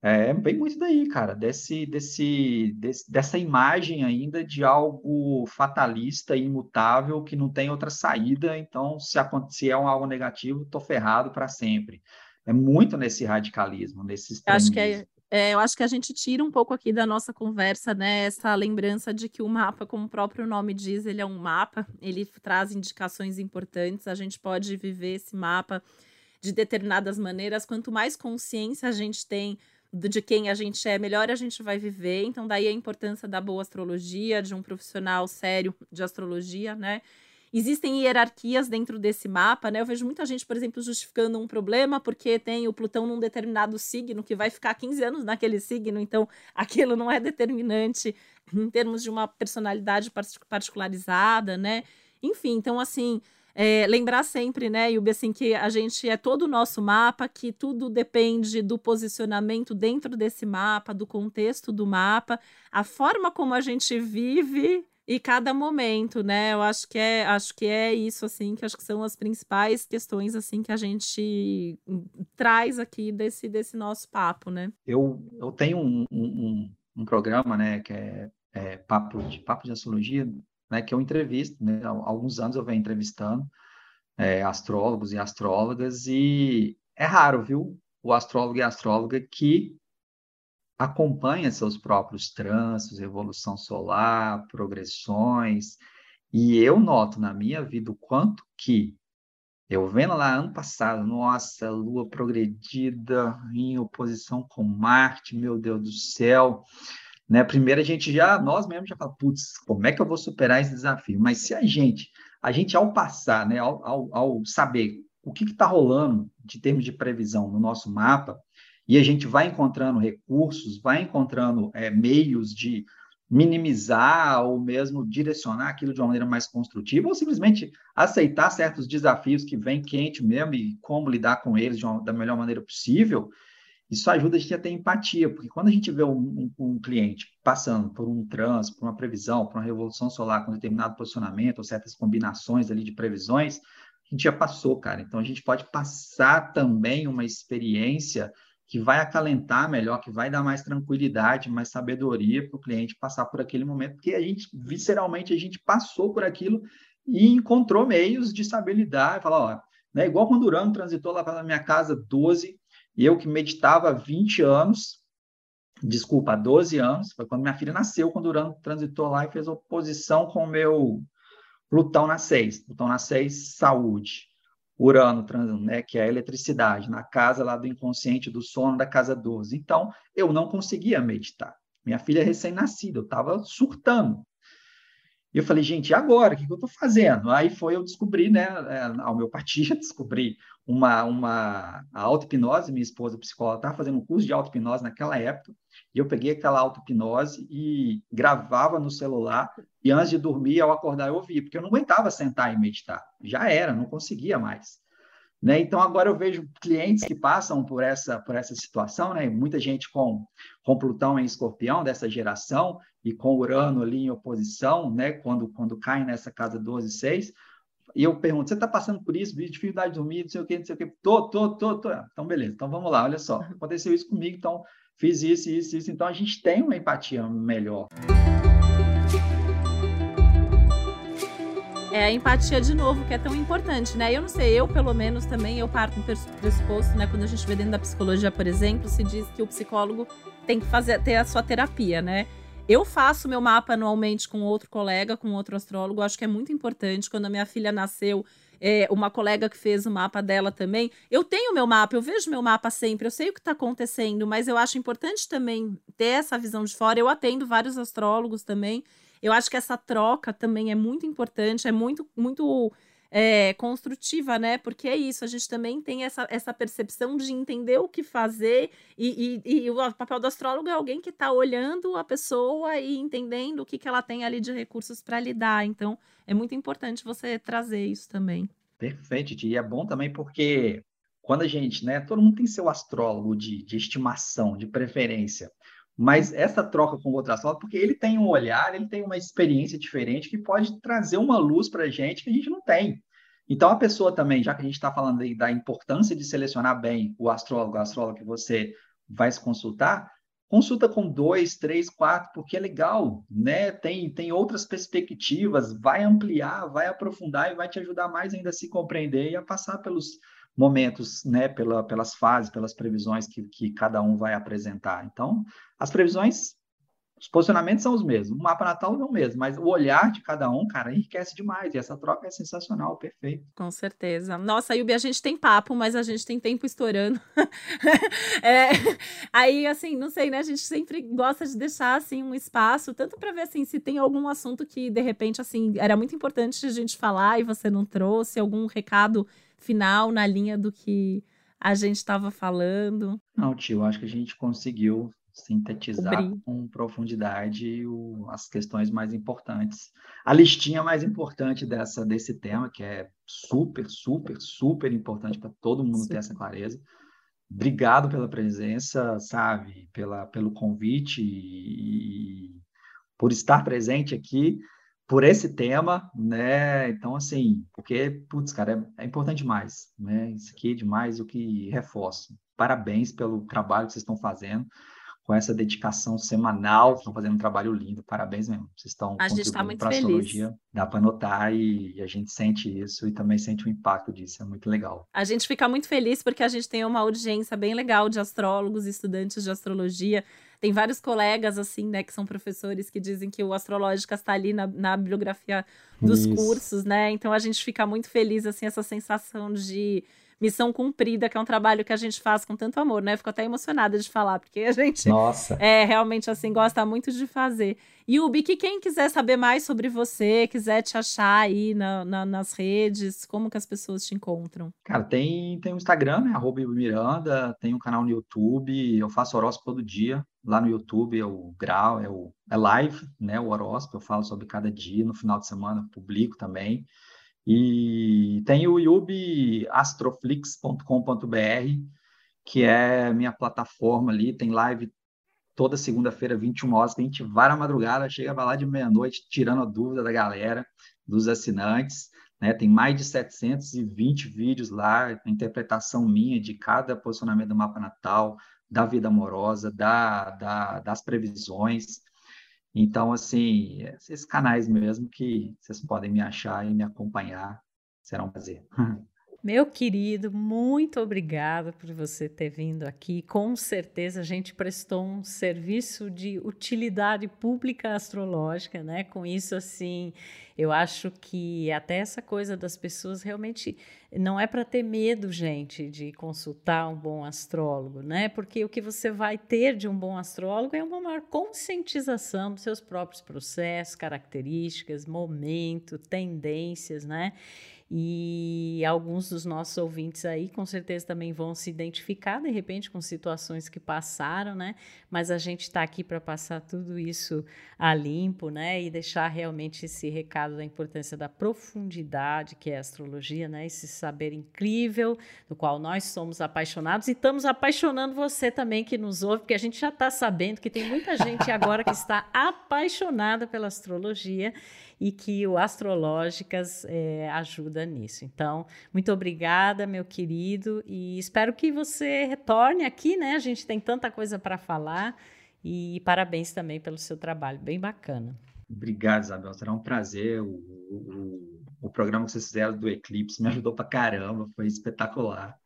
É, vem muito daí, cara, desse, desse, desse, dessa imagem ainda de algo fatalista, imutável, que não tem outra saída. Então, se acontecer é algo negativo, tô ferrado para sempre. É muito nesse radicalismo, nesse extremismo. Acho que é, é, eu acho que a gente tira um pouco aqui da nossa conversa, né? Essa lembrança de que o mapa, como o próprio nome diz, ele é um mapa, ele traz indicações importantes. A gente pode viver esse mapa de determinadas maneiras. Quanto mais consciência a gente tem de quem a gente é, melhor a gente vai viver. Então, daí a importância da boa astrologia, de um profissional sério de astrologia, né? Existem hierarquias dentro desse mapa, né? Eu vejo muita gente, por exemplo, justificando um problema porque tem o Plutão num determinado signo que vai ficar 15 anos naquele signo, então [laughs] aquilo não é determinante em termos de uma personalidade particularizada, né? Enfim, então assim, é, lembrar sempre, né, Yubi, assim, que a gente é todo o nosso mapa, que tudo depende do posicionamento dentro desse mapa, do contexto do mapa, a forma como a gente vive e cada momento, né? Eu acho que é, acho que é isso assim, que acho que são as principais questões assim que a gente traz aqui desse desse nosso papo, né? Eu, eu tenho um, um, um programa, né, que é, é papo de papo de astrologia né, que eu entrevisto, né, há alguns anos eu venho entrevistando é, astrólogos e astrólogas, e é raro, viu, o astrólogo e astróloga que acompanha seus próprios trânsitos, evolução solar, progressões, e eu noto na minha vida o quanto que eu vendo lá ano passado, nossa, Lua progredida em oposição com Marte, meu Deus do céu, né? Primeiro a gente já, nós mesmos já falamos, putz, como é que eu vou superar esse desafio? Mas se a gente, a gente ao passar, né, ao, ao, ao saber o que está rolando de termos de previsão no nosso mapa, e a gente vai encontrando recursos, vai encontrando é, meios de minimizar ou mesmo direcionar aquilo de uma maneira mais construtiva, ou simplesmente aceitar certos desafios que vêm quente mesmo e como lidar com eles uma, da melhor maneira possível, isso ajuda a gente a ter empatia, porque quando a gente vê um, um, um cliente passando por um trânsito, por uma previsão, por uma revolução solar com determinado posicionamento, ou certas combinações ali de previsões, a gente já passou, cara. Então a gente pode passar também uma experiência que vai acalentar melhor, que vai dar mais tranquilidade, mais sabedoria para o cliente passar por aquele momento, porque a gente, visceralmente, a gente passou por aquilo e encontrou meios de saber lidar e falar, ó, né, igual quando o Urano transitou lá pela minha casa 12, e eu que meditava há 20 anos, desculpa, há 12 anos, foi quando minha filha nasceu, quando o Urano transitou lá e fez oposição com o meu Plutão na 6. Plutão na 6, saúde. Urano, né, que é a eletricidade, na casa lá do inconsciente, do sono da casa 12. Então, eu não conseguia meditar. Minha filha é recém-nascida, eu estava surtando. E eu falei, gente, e agora? O que, que eu estou fazendo? Aí foi eu descobri, né, é, a homeopatia, [laughs] descobri uma, uma auto-hipnose, minha esposa psicóloga estava fazendo um curso de auto-hipnose naquela época, e eu peguei aquela auto-hipnose e gravava no celular, e antes de dormir, ao acordar, eu ouvia, porque eu não aguentava sentar e meditar, já era, não conseguia mais. Né? Então, agora eu vejo clientes que passam por essa, por essa situação, né? muita gente com, com Plutão em escorpião, dessa geração, e com Urano ali em oposição, né? quando, quando cai nessa casa 12 e 6, e eu pergunto, você está passando por isso, dificuldade de dormir, não sei o quê, não sei o quê. Tô, tô, tô, tô. Então, beleza. Então, vamos lá, olha só. Aconteceu isso comigo, então fiz isso, isso, isso. Então, a gente tem uma empatia melhor. É a empatia de novo, que é tão importante, né? Eu não sei, eu pelo menos também, eu parto do pressuposto, né? Quando a gente vê dentro da psicologia, por exemplo, se diz que o psicólogo tem que fazer, ter a sua terapia, né? Eu faço meu mapa anualmente com outro colega, com outro astrólogo. Acho que é muito importante. Quando a minha filha nasceu, é, uma colega que fez o mapa dela também. Eu tenho meu mapa, eu vejo meu mapa sempre, eu sei o que está acontecendo, mas eu acho importante também ter essa visão de fora. Eu atendo vários astrólogos também. Eu acho que essa troca também é muito importante, é muito, muito é, construtiva, né? Porque é isso, a gente também tem essa, essa percepção de entender o que fazer, e, e, e o papel do astrólogo é alguém que está olhando a pessoa e entendendo o que, que ela tem ali de recursos para lidar. Então, é muito importante você trazer isso também. Perfeito, e é bom também porque quando a gente, né, todo mundo tem seu astrólogo de, de estimação, de preferência, mas essa troca com outro astrólogo, porque ele tem um olhar, ele tem uma experiência diferente que pode trazer uma luz para a gente que a gente não tem. Então, a pessoa também, já que a gente está falando aí da importância de selecionar bem o astrólogo, a astróloga que você vai se consultar, consulta com dois, três, quatro, porque é legal, né? Tem, tem outras perspectivas, vai ampliar, vai aprofundar e vai te ajudar mais ainda a se compreender e a passar pelos momentos, né, pela, pelas fases, pelas previsões que, que cada um vai apresentar. Então, as previsões, os posicionamentos são os mesmos, o mapa natal é o mesmo, mas o olhar de cada um, cara, enriquece demais, e essa troca é sensacional, perfeito. Com certeza. Nossa, Yubi, a gente tem papo, mas a gente tem tempo estourando. [laughs] é, aí, assim, não sei, né, a gente sempre gosta de deixar, assim, um espaço, tanto para ver, assim, se tem algum assunto que, de repente, assim, era muito importante a gente falar e você não trouxe, algum recado final na linha do que a gente estava falando? Não, tio, acho que a gente conseguiu sintetizar com profundidade o, as questões mais importantes. A listinha mais importante dessa, desse tema, que é super, super, super importante para todo mundo Sim. ter essa clareza. Obrigado pela presença, sabe, pela, pelo convite e, e por estar presente aqui por esse tema, né? Então, assim, porque, putz, cara, é, é, importante demais, né? Isso aqui é demais o que reforço. Parabéns pelo trabalho que vocês estão fazendo com essa dedicação semanal, estão fazendo um trabalho lindo, parabéns mesmo. Vocês estão a gente está muito feliz. astrologia, dá para notar e, e, a gente sente isso e também sente o impacto disso, é muito legal. A gente fica muito feliz porque a gente tem uma audiência bem legal de astrólogos, estudantes de astrologia. Tem vários colegas, assim, né, que são professores que dizem que o Astrológica está ali na, na bibliografia dos isso. cursos, né? Então a gente fica muito feliz, assim, essa sensação de Missão Cumprida, que é um trabalho que a gente faz com tanto amor, né? Fico até emocionada de falar, porque a gente Nossa. é realmente assim gosta muito de fazer. O que quem quiser saber mais sobre você, quiser te achar aí na, na, nas redes, como que as pessoas te encontram? Cara, tem, tem o Instagram, né? Arroba Miranda, tem um canal no YouTube, eu faço horóscopo todo dia. Lá no YouTube é o grau, é, o, é live, né? O horóscopo, eu falo sobre cada dia, no final de semana publico também. E tem o yubiastroflix.com.br, que é minha plataforma ali, tem live toda segunda-feira, 21 horas, a gente vai na madrugada, chega lá de meia-noite, tirando a dúvida da galera, dos assinantes, né? Tem mais de 720 vídeos lá, interpretação minha de cada posicionamento do mapa natal, da vida amorosa, da, da das previsões, então, assim, esses canais mesmo que vocês podem me achar e me acompanhar, será um prazer. [laughs] Meu querido, muito obrigada por você ter vindo aqui. Com certeza a gente prestou um serviço de utilidade pública astrológica, né? Com isso, assim, eu acho que até essa coisa das pessoas realmente não é para ter medo, gente, de consultar um bom astrólogo, né? Porque o que você vai ter de um bom astrólogo é uma maior conscientização dos seus próprios processos, características, momento, tendências, né? E alguns dos nossos ouvintes aí com certeza também vão se identificar de repente com situações que passaram, né? Mas a gente está aqui para passar tudo isso a limpo, né? E deixar realmente esse recado da importância da profundidade que é a astrologia, né? Esse saber incrível do qual nós somos apaixonados e estamos apaixonando você também que nos ouve, porque a gente já está sabendo que tem muita gente agora que está apaixonada pela astrologia e que o Astrológicas é, ajuda nisso. Então, muito obrigada, meu querido, e espero que você retorne aqui, né? A gente tem tanta coisa para falar e parabéns também pelo seu trabalho, bem bacana. Obrigado, Isabel. Será um prazer. O, o, o programa que vocês fizeram do Eclipse me ajudou para caramba, foi espetacular.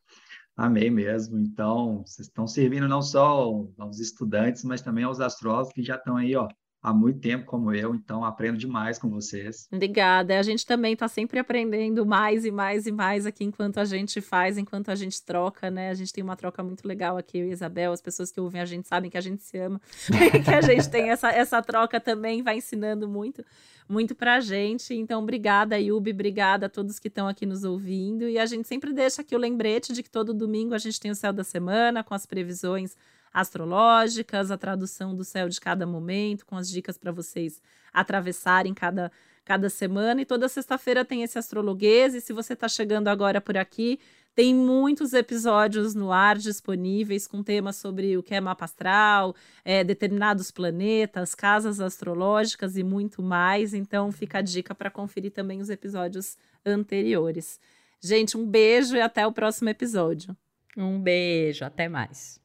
Amei mesmo. Então, vocês estão servindo não só aos estudantes, mas também aos astrólogos que já estão aí, ó, há muito tempo como eu, então aprendo demais com vocês. Obrigada. A gente também está sempre aprendendo mais e mais e mais aqui enquanto a gente faz, enquanto a gente troca, né? A gente tem uma troca muito legal aqui, Isabel. As pessoas que ouvem a gente sabem que a gente se ama, [laughs] que a gente tem essa, essa troca também, vai ensinando muito, muito pra gente. Então, obrigada, Yubi, obrigada a todos que estão aqui nos ouvindo. E a gente sempre deixa aqui o lembrete de que todo domingo a gente tem o céu da semana com as previsões astrológicas, a tradução do céu de cada momento, com as dicas para vocês atravessarem cada, cada semana. E toda sexta-feira tem esse astrologuês. E se você está chegando agora por aqui, tem muitos episódios no ar disponíveis com temas sobre o que é mapa astral, é, determinados planetas, casas astrológicas e muito mais. Então fica a dica para conferir também os episódios anteriores. Gente, um beijo e até o próximo episódio. Um beijo, até mais.